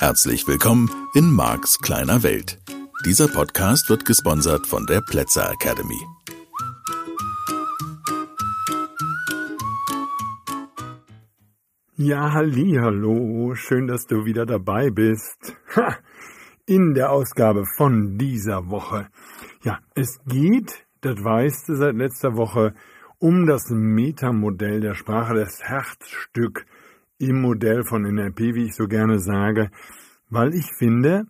Herzlich willkommen in Marks kleiner Welt. Dieser Podcast wird gesponsert von der Plätzer Academy. Ja, halli, hallo, schön, dass du wieder dabei bist. Ha, in der Ausgabe von dieser Woche. Ja, es geht, das weißt du seit letzter Woche, um das Metamodell der Sprache, das Herzstück im Modell von NLP, wie ich so gerne sage, weil ich finde,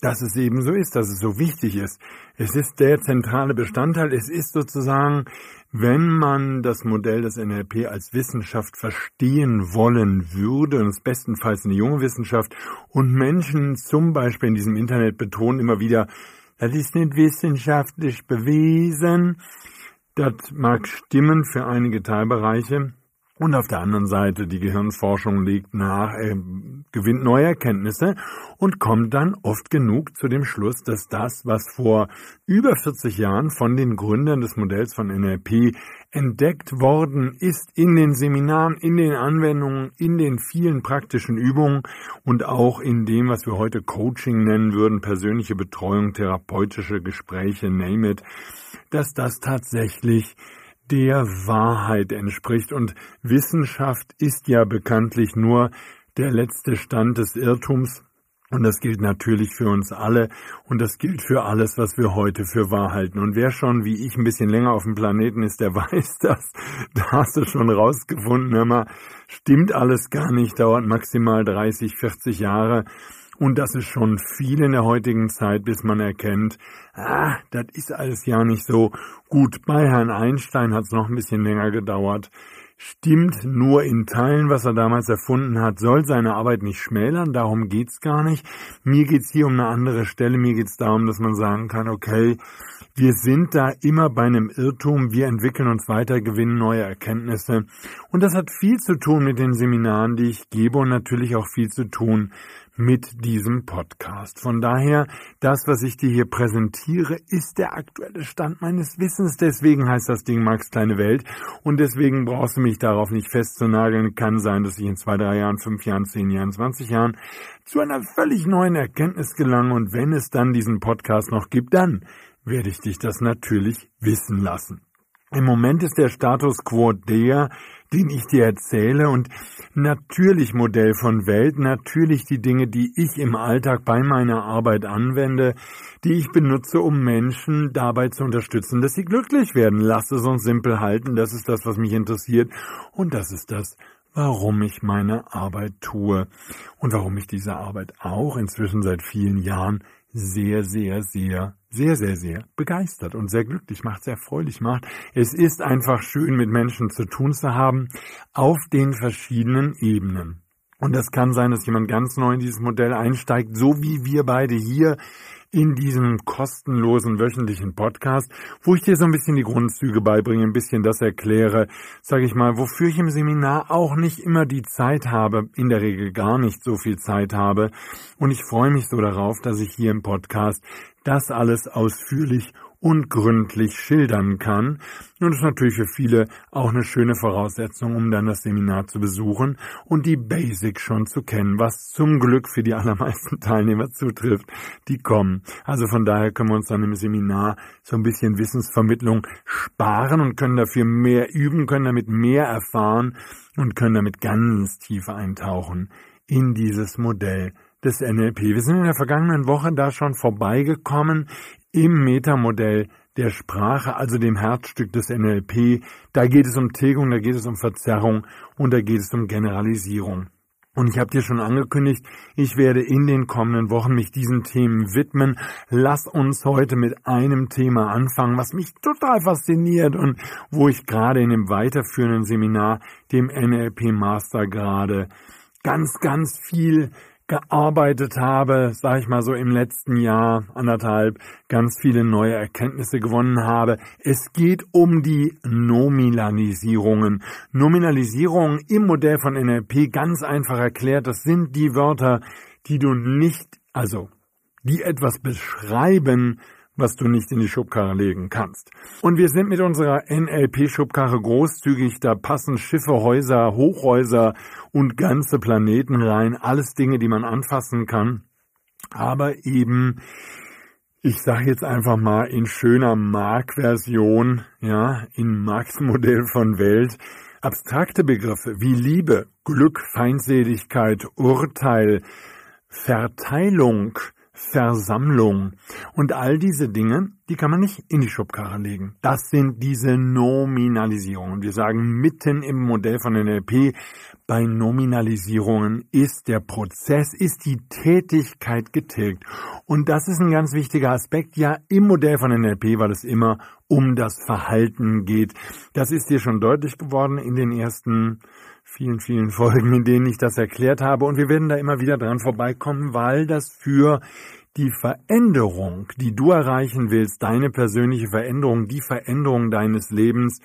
dass es eben so ist, dass es so wichtig ist. Es ist der zentrale Bestandteil. Es ist sozusagen, wenn man das Modell des NLP als Wissenschaft verstehen wollen würde, und es bestenfalls eine junge Wissenschaft, und Menschen zum Beispiel in diesem Internet betonen immer wieder, das ist nicht wissenschaftlich bewiesen, das mag stimmen für einige Teilbereiche. Und auf der anderen Seite, die Gehirnforschung legt nach, äh, gewinnt neue Erkenntnisse und kommt dann oft genug zu dem Schluss, dass das, was vor über 40 Jahren von den Gründern des Modells von NLP entdeckt worden ist in den Seminaren, in den Anwendungen, in den vielen praktischen Übungen und auch in dem, was wir heute Coaching nennen würden, persönliche Betreuung, therapeutische Gespräche, name it, dass das tatsächlich der Wahrheit entspricht. Und Wissenschaft ist ja bekanntlich nur der letzte Stand des Irrtums. Und das gilt natürlich für uns alle und das gilt für alles, was wir heute für wahr halten. Und wer schon wie ich ein bisschen länger auf dem Planeten ist, der weiß das. Da hast du schon rausgefunden, hör mal, stimmt alles gar nicht, dauert maximal 30, 40 Jahre. Und das ist schon viel in der heutigen Zeit, bis man erkennt, ah, das ist alles ja nicht so gut. Bei Herrn Einstein hat es noch ein bisschen länger gedauert. Stimmt nur in Teilen, was er damals erfunden hat, soll seine Arbeit nicht schmälern, darum geht's gar nicht. Mir geht's hier um eine andere Stelle, mir geht's darum, dass man sagen kann, okay, wir sind da immer bei einem Irrtum, wir entwickeln uns weiter, gewinnen neue Erkenntnisse. Und das hat viel zu tun mit den Seminaren, die ich gebe und natürlich auch viel zu tun mit diesem Podcast. Von daher, das, was ich dir hier präsentiere, ist der aktuelle Stand meines Wissens. Deswegen heißt das Ding Max kleine Welt. Und deswegen brauchst du mich darauf nicht festzunageln. Kann sein, dass ich in zwei, drei Jahren, fünf Jahren, zehn Jahren, zwanzig Jahren zu einer völlig neuen Erkenntnis gelange. Und wenn es dann diesen Podcast noch gibt, dann werde ich dich das natürlich wissen lassen. Im Moment ist der Status quo der, den ich dir erzähle und natürlich Modell von Welt, natürlich die Dinge, die ich im Alltag bei meiner Arbeit anwende, die ich benutze, um Menschen dabei zu unterstützen, dass sie glücklich werden. Lass es uns simpel halten, das ist das, was mich interessiert und das ist das, warum ich meine Arbeit tue und warum ich diese Arbeit auch inzwischen seit vielen Jahren sehr, sehr, sehr, sehr, sehr, sehr begeistert und sehr glücklich macht, sehr freudig macht. Es ist einfach schön, mit Menschen zu tun zu haben, auf den verschiedenen Ebenen. Und das kann sein, dass jemand ganz neu in dieses Modell einsteigt, so wie wir beide hier in diesem kostenlosen wöchentlichen Podcast, wo ich dir so ein bisschen die Grundzüge beibringe, ein bisschen das erkläre, sage ich mal, wofür ich im Seminar auch nicht immer die Zeit habe, in der Regel gar nicht so viel Zeit habe. Und ich freue mich so darauf, dass ich hier im Podcast das alles ausführlich und gründlich schildern kann. Und das ist natürlich für viele auch eine schöne Voraussetzung, um dann das Seminar zu besuchen und die Basics schon zu kennen, was zum Glück für die allermeisten Teilnehmer zutrifft, die kommen. Also von daher können wir uns dann im Seminar so ein bisschen Wissensvermittlung sparen und können dafür mehr üben, können damit mehr erfahren und können damit ganz tief eintauchen in dieses Modell des NLP. Wir sind in der vergangenen Woche da schon vorbeigekommen im Metamodell der Sprache, also dem Herzstück des NLP. Da geht es um Tilgung, da geht es um Verzerrung und da geht es um Generalisierung. Und ich habe dir schon angekündigt, ich werde in den kommenden Wochen mich diesen Themen widmen. Lass uns heute mit einem Thema anfangen, was mich total fasziniert und wo ich gerade in dem weiterführenden Seminar, dem NLP Master gerade ganz, ganz viel gearbeitet habe, sage ich mal so im letzten Jahr, anderthalb, ganz viele neue Erkenntnisse gewonnen habe. Es geht um die Nominalisierungen. Nominalisierungen im Modell von NLP ganz einfach erklärt, das sind die Wörter, die du nicht, also die etwas beschreiben, was du nicht in die Schubkarre legen kannst. Und wir sind mit unserer NLP-Schubkarre großzügig, da passen Schiffe, Häuser, Hochhäuser und ganze Planeten rein, alles Dinge, die man anfassen kann, aber eben ich sage jetzt einfach mal in schöner Mark-Version, ja, in Marks Modell von Welt, abstrakte Begriffe wie Liebe, Glück, Feindseligkeit, Urteil, Verteilung, Versammlung. Und all diese Dinge, die kann man nicht in die Schubkarre legen. Das sind diese Nominalisierungen. Wir sagen mitten im Modell von NLP, bei Nominalisierungen ist der Prozess, ist die Tätigkeit getilgt. Und das ist ein ganz wichtiger Aspekt, ja, im Modell von NLP, weil es immer um das Verhalten geht. Das ist dir schon deutlich geworden in den ersten vielen, vielen Folgen, in denen ich das erklärt habe. Und wir werden da immer wieder dran vorbeikommen, weil das für die Veränderung, die du erreichen willst, deine persönliche Veränderung, die Veränderung deines Lebens,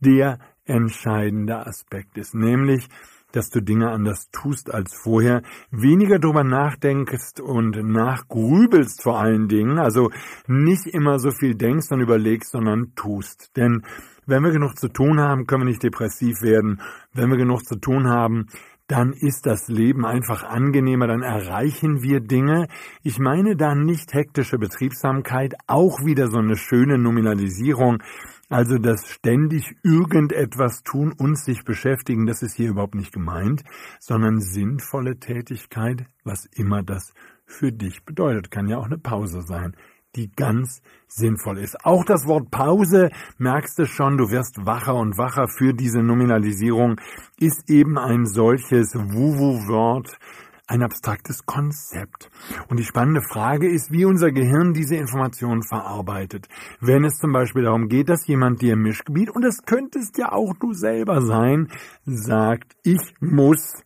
der entscheidende Aspekt ist. Nämlich, dass du Dinge anders tust als vorher, weniger drüber nachdenkst und nachgrübelst vor allen Dingen, also nicht immer so viel denkst und überlegst, sondern tust. Denn wenn wir genug zu tun haben, können wir nicht depressiv werden. Wenn wir genug zu tun haben, dann ist das Leben einfach angenehmer, dann erreichen wir Dinge. Ich meine da nicht hektische Betriebsamkeit, auch wieder so eine schöne Nominalisierung, also das ständig irgendetwas tun und sich beschäftigen, das ist hier überhaupt nicht gemeint, sondern sinnvolle Tätigkeit, was immer das für dich bedeutet. Kann ja auch eine Pause sein die ganz sinnvoll ist. Auch das Wort Pause, merkst du schon, du wirst wacher und wacher für diese Nominalisierung, ist eben ein solches Wuwu-Wort, ein abstraktes Konzept. Und die spannende Frage ist, wie unser Gehirn diese Informationen verarbeitet. Wenn es zum Beispiel darum geht, dass jemand dir im Mischgebiet, und das könntest ja auch du selber sein, sagt, ich muss,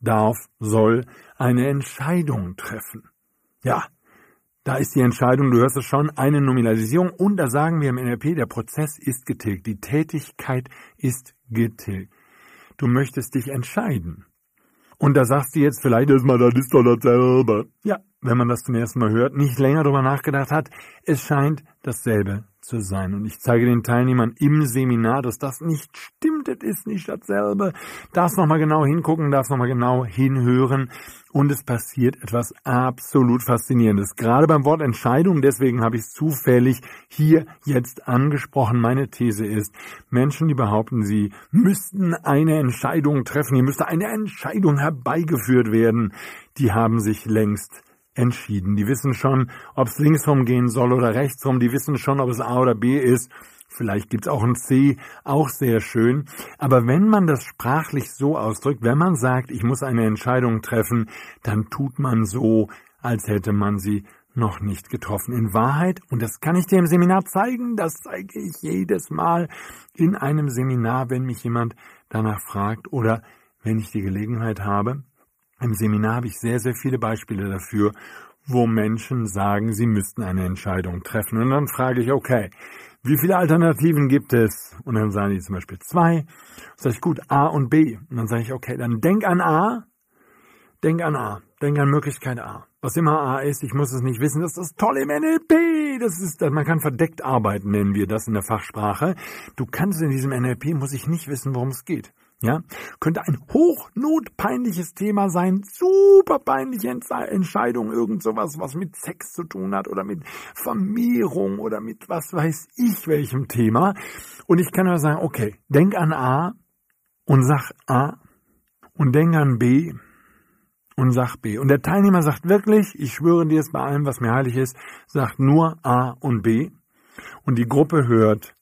darf, soll eine Entscheidung treffen. Ja, da ist die Entscheidung, du hörst es schon, eine Nominalisierung. Und da sagen wir im NLP, der Prozess ist getilgt. Die Tätigkeit ist getilgt. Du möchtest dich entscheiden. Und da sagst du jetzt vielleicht erstmal, das ist doch dasselbe. Ja, wenn man das zum ersten Mal hört, nicht länger darüber nachgedacht hat, es scheint dasselbe zu sein. Und ich zeige den Teilnehmern im Seminar, dass das nicht stimmt, es ist nicht dasselbe. Darfst nochmal genau hingucken, darfst nochmal genau hinhören. Und es passiert etwas absolut Faszinierendes. Gerade beim Wort Entscheidung, deswegen habe ich es zufällig hier jetzt angesprochen. Meine These ist, Menschen, die behaupten, sie müssten eine Entscheidung treffen, hier müsste eine Entscheidung herbeigeführt werden, die haben sich längst entschieden. Die wissen schon, ob es linksrum gehen soll oder rechtsrum. Die wissen schon, ob es A oder B ist. Vielleicht gibt's auch ein C, auch sehr schön. Aber wenn man das sprachlich so ausdrückt, wenn man sagt, ich muss eine Entscheidung treffen, dann tut man so, als hätte man sie noch nicht getroffen. In Wahrheit, und das kann ich dir im Seminar zeigen, das zeige ich jedes Mal in einem Seminar, wenn mich jemand danach fragt oder wenn ich die Gelegenheit habe, im Seminar habe ich sehr, sehr viele Beispiele dafür, wo Menschen sagen, sie müssten eine Entscheidung treffen. Und dann frage ich, okay, wie viele Alternativen gibt es? Und dann sagen die zum Beispiel zwei. Sag ich, gut, A und B. Und dann sage ich, okay, dann denk an A, denk an A, denk an Möglichkeit A. Was immer A ist, ich muss es nicht wissen, das ist das tolle im NLP. Das ist, man kann verdeckt arbeiten, nennen wir das in der Fachsprache. Du kannst in diesem NLP, muss ich nicht wissen, worum es geht. Ja, könnte ein hochnotpeinliches Thema sein, super peinliche Entscheidung, irgend sowas, was mit Sex zu tun hat oder mit Vermehrung oder mit was weiß ich welchem Thema. Und ich kann nur sagen, okay, denk an A und sag A und denk an B und sag B. Und der Teilnehmer sagt wirklich, ich schwöre dir es bei allem, was mir heilig ist, sagt nur A und B. Und die Gruppe hört,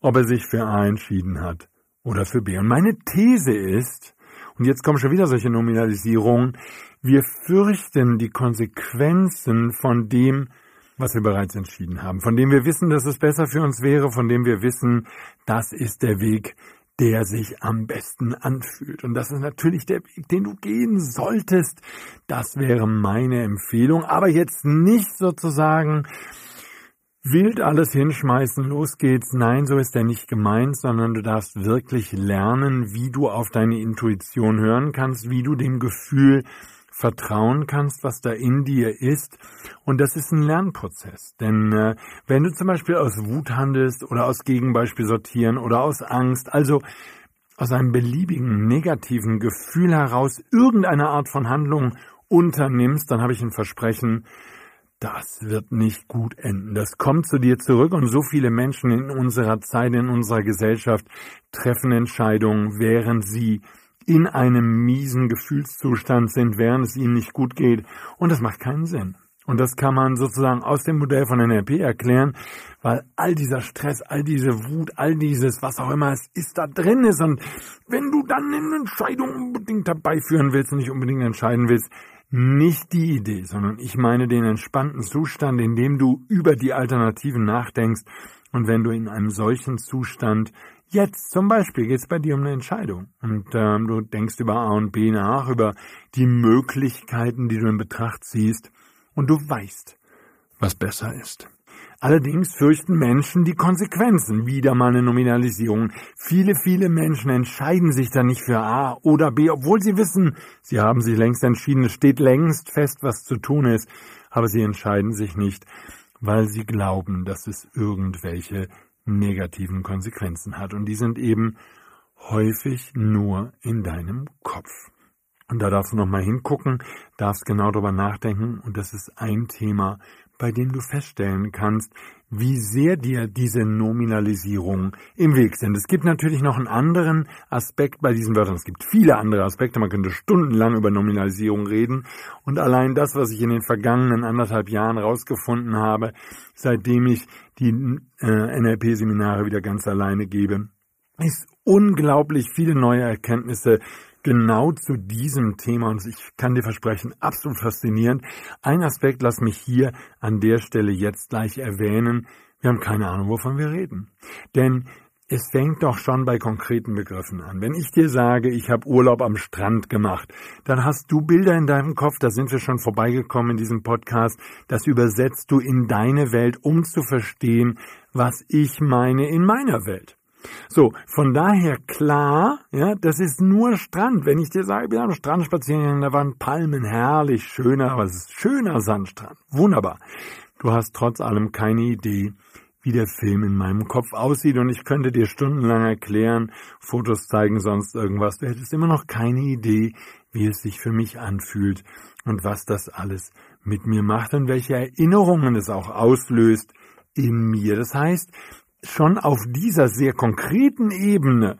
ob er sich für A entschieden hat oder für B. Und meine These ist, und jetzt kommen schon wieder solche Nominalisierungen, wir fürchten die Konsequenzen von dem, was wir bereits entschieden haben, von dem wir wissen, dass es besser für uns wäre, von dem wir wissen, das ist der Weg, der sich am besten anfühlt. Und das ist natürlich der Weg, den du gehen solltest. Das wäre meine Empfehlung. Aber jetzt nicht sozusagen wild alles hinschmeißen, los geht's. Nein, so ist er nicht gemeint, sondern du darfst wirklich lernen, wie du auf deine Intuition hören kannst, wie du dem Gefühl vertrauen kannst, was da in dir ist. Und das ist ein Lernprozess. Denn äh, wenn du zum Beispiel aus Wut handelst oder aus Gegenbeispiel sortieren oder aus Angst, also aus einem beliebigen negativen Gefühl heraus irgendeine Art von Handlung unternimmst, dann habe ich ein Versprechen, das wird nicht gut enden. Das kommt zu dir zurück und so viele Menschen in unserer Zeit, in unserer Gesellschaft treffen Entscheidungen, während sie in einem miesen Gefühlszustand sind, während es ihnen nicht gut geht. Und das macht keinen Sinn. Und das kann man sozusagen aus dem Modell von NLP erklären, weil all dieser Stress, all diese Wut, all dieses, was auch immer es ist, da drin ist. Und wenn du dann eine Entscheidung unbedingt dabei führen willst und nicht unbedingt entscheiden willst, nicht die Idee, sondern ich meine den entspannten Zustand, in dem du über die Alternativen nachdenkst. Und wenn du in einem solchen Zustand Jetzt zum Beispiel geht es bei dir um eine Entscheidung und ähm, du denkst über A und B nach, über die Möglichkeiten, die du in Betracht ziehst und du weißt, was besser ist. Allerdings fürchten Menschen die Konsequenzen, wieder mal eine Nominalisierung. Viele, viele Menschen entscheiden sich dann nicht für A oder B, obwohl sie wissen, sie haben sich längst entschieden, es steht längst fest, was zu tun ist, aber sie entscheiden sich nicht, weil sie glauben, dass es irgendwelche negativen Konsequenzen hat. Und die sind eben häufig nur in deinem Kopf. Und da darfst du nochmal hingucken, darfst genau drüber nachdenken. Und das ist ein Thema, bei dem du feststellen kannst, wie sehr dir diese Nominalisierung im Weg sind. Es gibt natürlich noch einen anderen Aspekt bei diesen Wörtern. Es gibt viele andere Aspekte. Man könnte stundenlang über Nominalisierung reden. Und allein das, was ich in den vergangenen anderthalb Jahren rausgefunden habe, seitdem ich die äh, NLP-Seminare wieder ganz alleine gebe, ist unglaublich viele neue Erkenntnisse genau zu diesem Thema und ich kann dir versprechen, absolut faszinierend. Ein Aspekt lass mich hier an der Stelle jetzt gleich erwähnen. Wir haben keine Ahnung, wovon wir reden. Denn es fängt doch schon bei konkreten Begriffen an. Wenn ich dir sage, ich habe Urlaub am Strand gemacht, dann hast du Bilder in deinem Kopf, da sind wir schon vorbeigekommen in diesem Podcast, das übersetzt du in deine Welt, um zu verstehen, was ich meine in meiner Welt. So, von daher klar, ja, das ist nur Strand. Wenn ich dir sage, wir haben Strand spazieren gegangen, da waren Palmen, herrlich, schöner, aber es ist schöner Sandstrand. Wunderbar. Du hast trotz allem keine Idee, wie der Film in meinem Kopf aussieht und ich könnte dir stundenlang erklären, Fotos zeigen, sonst irgendwas. Du hättest immer noch keine Idee, wie es sich für mich anfühlt und was das alles mit mir macht und welche Erinnerungen es auch auslöst in mir. Das heißt, schon auf dieser sehr konkreten Ebene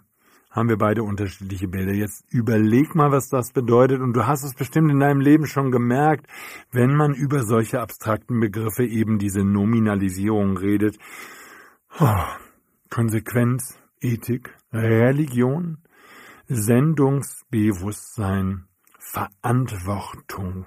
haben wir beide unterschiedliche Bilder. Jetzt überleg mal, was das bedeutet. Und du hast es bestimmt in deinem Leben schon gemerkt, wenn man über solche abstrakten Begriffe eben diese Nominalisierung redet. Oh, Konsequenz, Ethik, Religion, Sendungsbewusstsein, Verantwortung,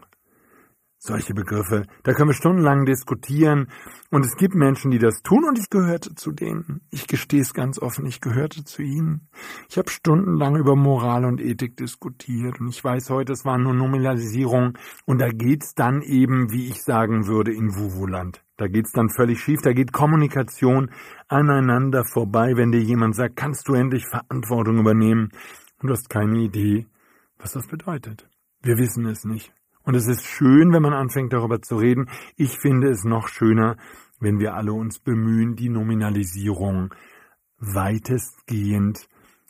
solche Begriffe. Da können wir stundenlang diskutieren. Und es gibt Menschen, die das tun und ich gehörte zu denen. Ich gestehe es ganz offen, ich gehörte zu ihnen. Ich habe stundenlang über Moral und Ethik diskutiert und ich weiß heute, es war nur Nominalisierung und da geht's dann eben, wie ich sagen würde, in Wuvuland. Da geht's dann völlig schief, da geht Kommunikation aneinander vorbei, wenn dir jemand sagt, kannst du endlich Verantwortung übernehmen und du hast keine Idee, was das bedeutet. Wir wissen es nicht. Und es ist schön, wenn man anfängt darüber zu reden. Ich finde es noch schöner, wenn wir alle uns bemühen, die Nominalisierung weitestgehend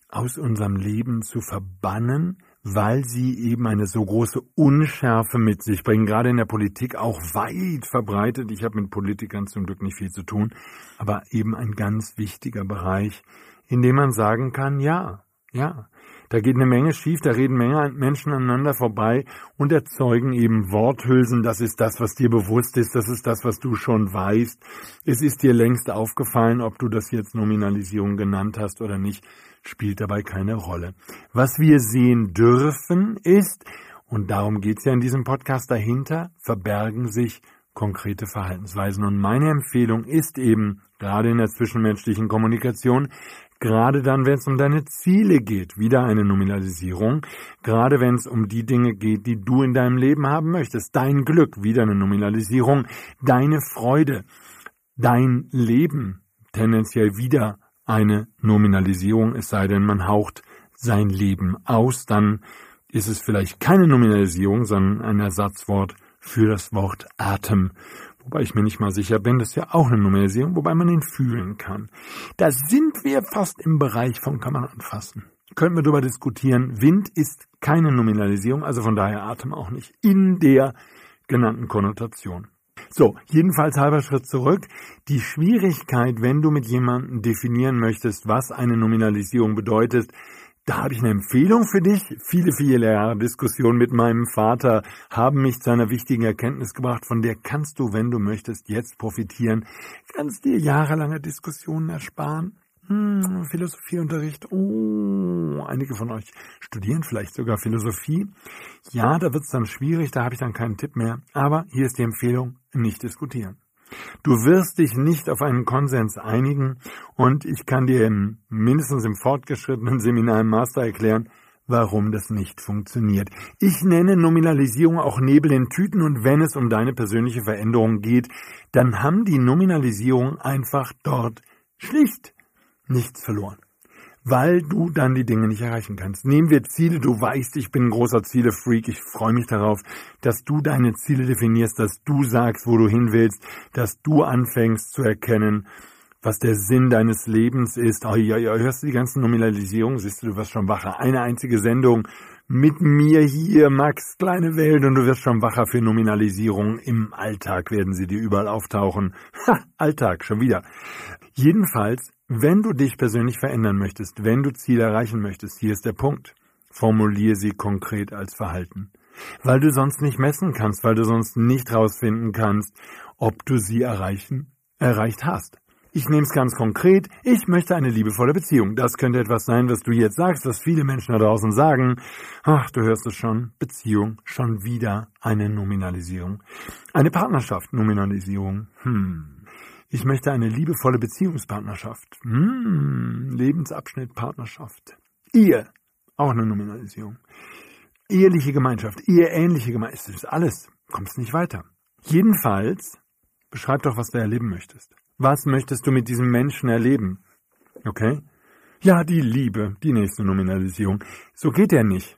aus unserem Leben zu verbannen, weil sie eben eine so große Unschärfe mit sich bringen, gerade in der Politik auch weit verbreitet. Ich habe mit Politikern zum Glück nicht viel zu tun, aber eben ein ganz wichtiger Bereich, in dem man sagen kann, ja, ja, da geht eine Menge schief, da reden Menge Menschen aneinander vorbei und erzeugen eben Worthülsen. Das ist das, was dir bewusst ist, das ist das, was du schon weißt. Es ist dir längst aufgefallen, ob du das jetzt Nominalisierung genannt hast oder nicht, spielt dabei keine Rolle. Was wir sehen dürfen ist, und darum geht's ja in diesem Podcast dahinter, verbergen sich konkrete Verhaltensweisen. Und meine Empfehlung ist eben, gerade in der zwischenmenschlichen Kommunikation, Gerade dann, wenn es um deine Ziele geht, wieder eine Nominalisierung. Gerade wenn es um die Dinge geht, die du in deinem Leben haben möchtest. Dein Glück, wieder eine Nominalisierung. Deine Freude, dein Leben, tendenziell wieder eine Nominalisierung, es sei denn, man haucht sein Leben aus, dann ist es vielleicht keine Nominalisierung, sondern ein Ersatzwort für das Wort Atem. Wobei ich mir nicht mal sicher bin, das ist ja auch eine Nominalisierung, wobei man ihn fühlen kann. Da sind wir fast im Bereich von kann man anfassen. Können wir darüber diskutieren. Wind ist keine Nominalisierung, also von daher Atem auch nicht. In der genannten Konnotation. So, jedenfalls halber Schritt zurück. Die Schwierigkeit, wenn du mit jemandem definieren möchtest, was eine Nominalisierung bedeutet, da habe ich eine Empfehlung für dich. Viele, viele Jahre Diskussion mit meinem Vater haben mich zu einer wichtigen Erkenntnis gebracht, von der kannst du, wenn du möchtest, jetzt profitieren. Kannst dir jahrelange Diskussionen ersparen. Hm, Philosophieunterricht. Oh, einige von euch studieren vielleicht sogar Philosophie. Ja, da wird es dann schwierig, da habe ich dann keinen Tipp mehr. Aber hier ist die Empfehlung, nicht diskutieren. Du wirst dich nicht auf einen Konsens einigen und ich kann dir im, mindestens im fortgeschrittenen Seminar im Master erklären, warum das nicht funktioniert. Ich nenne Nominalisierung auch Nebel in Tüten und wenn es um deine persönliche Veränderung geht, dann haben die Nominalisierung einfach dort schlicht nichts verloren. Weil du dann die Dinge nicht erreichen kannst. Nehmen wir Ziele, du weißt, ich bin ein großer Zielefreak, ich freue mich darauf, dass du deine Ziele definierst, dass du sagst, wo du hin willst, dass du anfängst zu erkennen, was der Sinn deines Lebens ist. Oh, ja, ja, hörst du die ganzen Nominalisierungen, siehst du, du wirst schon wacher. Eine einzige Sendung mit mir hier, Max, kleine Welt, und du wirst schon wacher für Nominalisierung. Im Alltag werden sie dir überall auftauchen. Ha, Alltag, schon wieder. Jedenfalls wenn du dich persönlich verändern möchtest, wenn du Ziele erreichen möchtest, hier ist der Punkt. Formuliere sie konkret als Verhalten. Weil du sonst nicht messen kannst, weil du sonst nicht rausfinden kannst, ob du sie erreichen, erreicht hast. Ich nehme es ganz konkret. Ich möchte eine liebevolle Beziehung. Das könnte etwas sein, was du jetzt sagst, was viele Menschen da draußen sagen. Ach, du hörst es schon. Beziehung, schon wieder eine Nominalisierung. Eine Partnerschaft, Nominalisierung. Hm. Ich möchte eine liebevolle Beziehungspartnerschaft. Hm, Lebensabschnitt Partnerschaft. Ehe. Auch eine Nominalisierung. Eheliche Gemeinschaft. Eheähnliche Gemeinschaft. Das ist alles. Kommst nicht weiter. Jedenfalls, beschreib doch, was du erleben möchtest. Was möchtest du mit diesem Menschen erleben? Okay? Ja, die Liebe, die nächste Nominalisierung. So geht er nicht.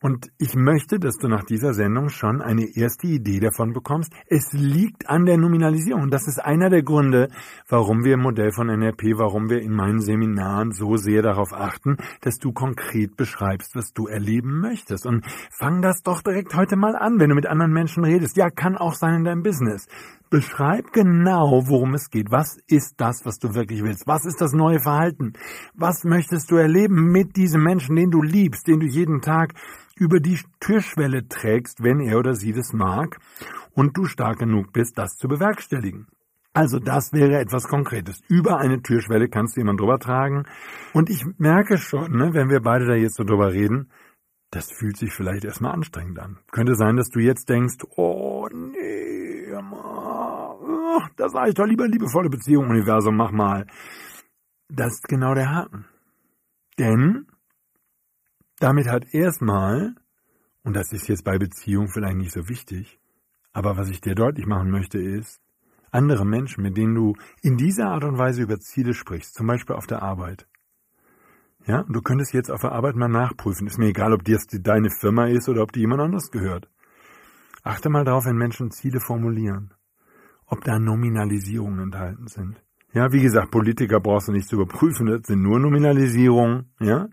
Und ich möchte, dass du nach dieser Sendung schon eine erste Idee davon bekommst. Es liegt an der Nominalisierung. Das ist einer der Gründe, warum wir im Modell von NRP, warum wir in meinen Seminaren so sehr darauf achten, dass du konkret beschreibst, was du erleben möchtest. Und fang das doch direkt heute mal an, wenn du mit anderen Menschen redest. Ja, kann auch sein in deinem Business. Beschreib genau, worum es geht. Was ist das, was du wirklich willst? Was ist das neue Verhalten? Was möchtest du erleben mit diesem Menschen, den du liebst, den du jeden Tag über die Türschwelle trägst, wenn er oder sie das mag und du stark genug bist, das zu bewerkstelligen. Also das wäre etwas Konkretes. Über eine Türschwelle kannst du jemanden drüber tragen. Und ich merke schon, ne, wenn wir beide da jetzt so drüber reden, das fühlt sich vielleicht erstmal anstrengend an. Könnte sein, dass du jetzt denkst, oh nee, da sage ich doch lieber liebevolle Beziehung, Universum, mach mal. Das ist genau der Haken. Denn damit hat erstmal, und das ist jetzt bei Beziehung vielleicht nicht so wichtig, aber was ich dir deutlich machen möchte ist, andere Menschen, mit denen du in dieser Art und Weise über Ziele sprichst, zum Beispiel auf der Arbeit. Ja, du könntest jetzt auf der Arbeit mal nachprüfen. Ist mir egal, ob das deine Firma ist oder ob die jemand anders gehört. Achte mal darauf, wenn Menschen Ziele formulieren, ob da Nominalisierungen enthalten sind. Ja, wie gesagt, Politiker brauchst du nicht zu überprüfen, das sind nur Nominalisierungen, ja.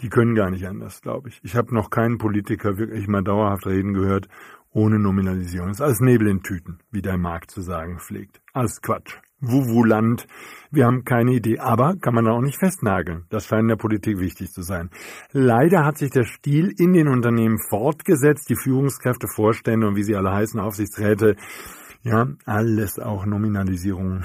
Die können gar nicht anders, glaube ich. Ich habe noch keinen Politiker wirklich mal dauerhaft reden gehört ohne Nominalisierung. Das ist alles Nebel in Tüten, wie der Markt zu sagen pflegt. Alles Quatsch. Wuwu-Land. Wir haben keine Idee, aber kann man da auch nicht festnageln. Das scheint in der Politik wichtig zu sein. Leider hat sich der Stil in den Unternehmen fortgesetzt. Die Führungskräfte, Vorstände und wie sie alle heißen, Aufsichtsräte, ja, alles auch Nominalisierung.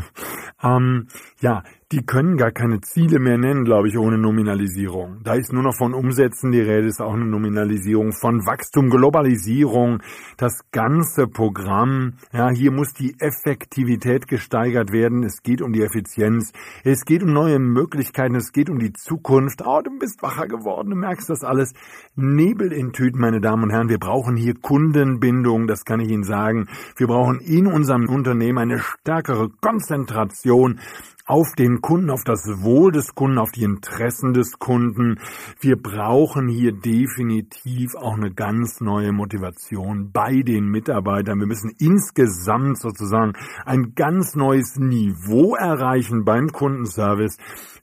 ähm, ja, die können gar keine Ziele mehr nennen, glaube ich, ohne Nominalisierung. Da ist nur noch von Umsätzen die Rede, ist auch eine Nominalisierung, von Wachstum, Globalisierung, das ganze Programm. Ja, hier muss die Effektivität gesteigert werden. Es geht um die Effizienz. Es geht um neue Möglichkeiten. Es geht um die Zukunft. Oh, du bist wacher geworden. Du merkst das alles. Nebel in Tüten, meine Damen und Herren. Wir brauchen hier Kundenbindung. Das kann ich Ihnen sagen. Wir brauchen in unserem Unternehmen eine stärkere Konzentration auf den Kunden, auf das Wohl des Kunden, auf die Interessen des Kunden. Wir brauchen hier definitiv auch eine ganz neue Motivation bei den Mitarbeitern. Wir müssen insgesamt sozusagen ein ganz neues Niveau erreichen beim Kundenservice.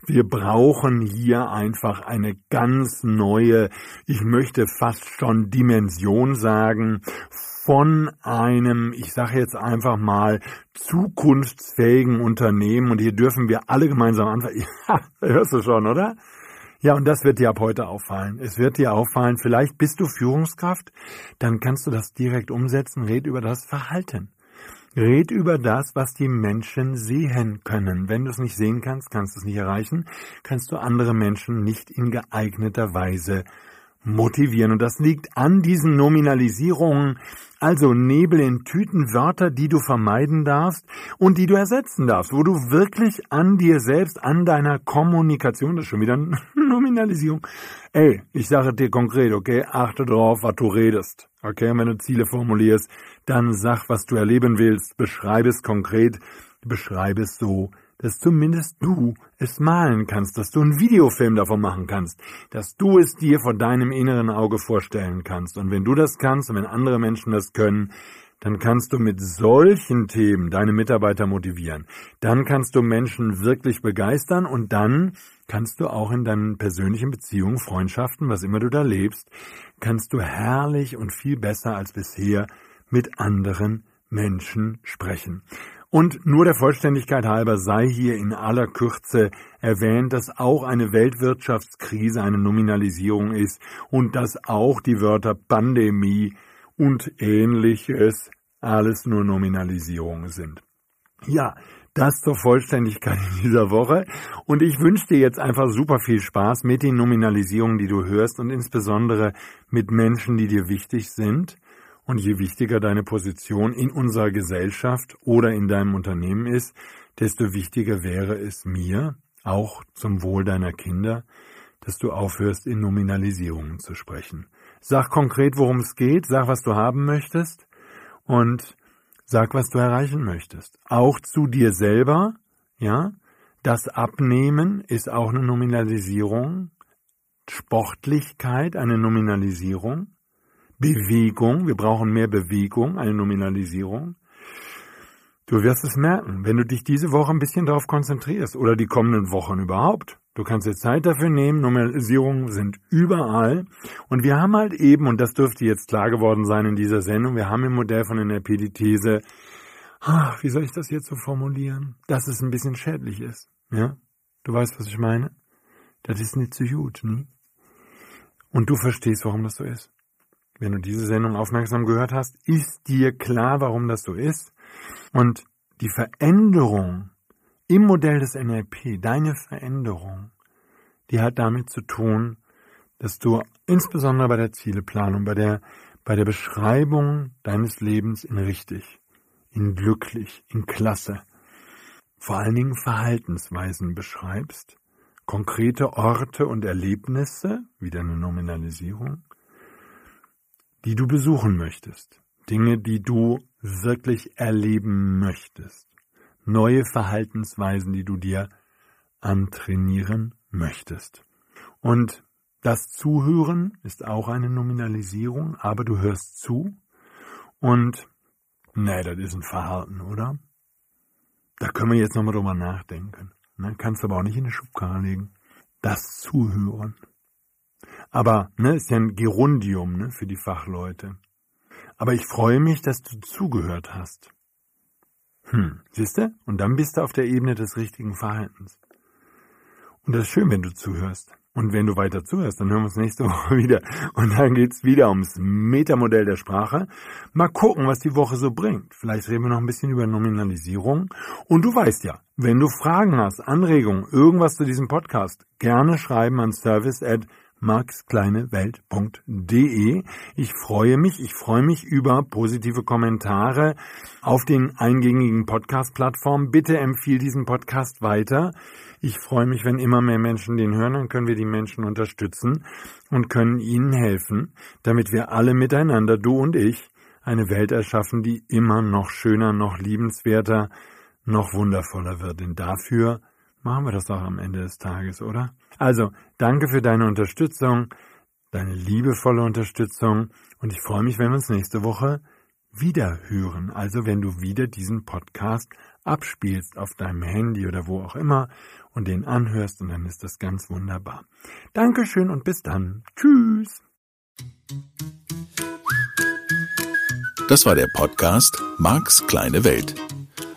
Wir brauchen hier einfach eine ganz neue, ich möchte fast schon Dimension sagen, von einem, ich sage jetzt einfach mal, zukunftsfähigen Unternehmen. Und hier dürfen wir alle gemeinsam anfangen. Ja, hörst du schon, oder? Ja, und das wird dir ab heute auffallen. Es wird dir auffallen, vielleicht bist du Führungskraft, dann kannst du das direkt umsetzen. Red über das Verhalten. Red über das, was die Menschen sehen können. Wenn du es nicht sehen kannst, kannst du es nicht erreichen, kannst du andere Menschen nicht in geeigneter Weise motivieren. Und das liegt an diesen Nominalisierungen, also Nebel in Tüten, Wörter, die du vermeiden darfst und die du ersetzen darfst, wo du wirklich an dir selbst, an deiner Kommunikation, das ist schon wieder eine Nominalisierung. Ey, ich sage dir konkret, okay, achte drauf, was du redest. Okay, und wenn du Ziele formulierst, dann sag, was du erleben willst, beschreibe es konkret, beschreibe es so, dass zumindest du es malen kannst, dass du einen Videofilm davon machen kannst, dass du es dir vor deinem inneren Auge vorstellen kannst. Und wenn du das kannst und wenn andere Menschen das können, dann kannst du mit solchen Themen deine Mitarbeiter motivieren. Dann kannst du Menschen wirklich begeistern und dann kannst du auch in deinen persönlichen Beziehungen, Freundschaften, was immer du da lebst, kannst du herrlich und viel besser als bisher mit anderen Menschen sprechen. Und nur der Vollständigkeit halber sei hier in aller Kürze erwähnt, dass auch eine Weltwirtschaftskrise eine Nominalisierung ist und dass auch die Wörter Pandemie und ähnliches alles nur Nominalisierungen sind. Ja, das zur Vollständigkeit dieser Woche. Und ich wünsche dir jetzt einfach super viel Spaß mit den Nominalisierungen, die du hörst und insbesondere mit Menschen, die dir wichtig sind. Und je wichtiger deine Position in unserer Gesellschaft oder in deinem Unternehmen ist, desto wichtiger wäre es mir, auch zum Wohl deiner Kinder, dass du aufhörst, in Nominalisierungen zu sprechen. Sag konkret, worum es geht, sag, was du haben möchtest und sag, was du erreichen möchtest. Auch zu dir selber, ja. Das Abnehmen ist auch eine Nominalisierung. Sportlichkeit eine Nominalisierung. Bewegung, wir brauchen mehr Bewegung, eine Nominalisierung. Du wirst es merken, wenn du dich diese Woche ein bisschen darauf konzentrierst oder die kommenden Wochen überhaupt. Du kannst dir Zeit dafür nehmen, Nominalisierungen sind überall. Und wir haben halt eben, und das dürfte jetzt klar geworden sein in dieser Sendung, wir haben im Modell von NLP die These, ach, wie soll ich das jetzt so formulieren, dass es ein bisschen schädlich ist. Ja? Du weißt, was ich meine? Das ist nicht so gut, ne? Und du verstehst, warum das so ist wenn du diese Sendung aufmerksam gehört hast, ist dir klar, warum das so ist. Und die Veränderung im Modell des NLP, deine Veränderung, die hat damit zu tun, dass du insbesondere bei der Zieleplanung, bei der, bei der Beschreibung deines Lebens in richtig, in glücklich, in klasse, vor allen Dingen Verhaltensweisen beschreibst, konkrete Orte und Erlebnisse, wieder eine Nominalisierung, die du besuchen möchtest, Dinge, die du wirklich erleben möchtest, neue Verhaltensweisen, die du dir antrainieren möchtest. Und das Zuhören ist auch eine Nominalisierung, aber du hörst zu und nee, das ist ein Verhalten, oder? Da können wir jetzt nochmal drüber nachdenken. Ne? Kannst du aber auch nicht in die Schubkarre legen. Das Zuhören. Aber, ne, ist ja ein Gerundium, ne, für die Fachleute. Aber ich freue mich, dass du zugehört hast. Hm, siehst du? Und dann bist du auf der Ebene des richtigen Verhaltens. Und das ist schön, wenn du zuhörst. Und wenn du weiter zuhörst, dann hören wir uns nächste Woche wieder. Und dann geht's wieder ums Metamodell der Sprache. Mal gucken, was die Woche so bringt. Vielleicht reden wir noch ein bisschen über Nominalisierung. Und du weißt ja, wenn du Fragen hast, Anregungen, irgendwas zu diesem Podcast, gerne schreiben an service at maxkleinewelt.de. Ich freue mich, ich freue mich über positive Kommentare auf den eingängigen Podcast-Plattformen. Bitte empfiehl diesen Podcast weiter. Ich freue mich, wenn immer mehr Menschen den hören, dann können wir die Menschen unterstützen und können ihnen helfen, damit wir alle miteinander, du und ich, eine Welt erschaffen, die immer noch schöner, noch liebenswerter, noch wundervoller wird. Denn dafür machen wir das auch am Ende des Tages, oder? Also, danke für deine Unterstützung, deine liebevolle Unterstützung und ich freue mich, wenn wir uns nächste Woche wieder hören. Also, wenn du wieder diesen Podcast abspielst auf deinem Handy oder wo auch immer und den anhörst und dann ist das ganz wunderbar. Dankeschön und bis dann. Tschüss. Das war der Podcast Marks kleine Welt.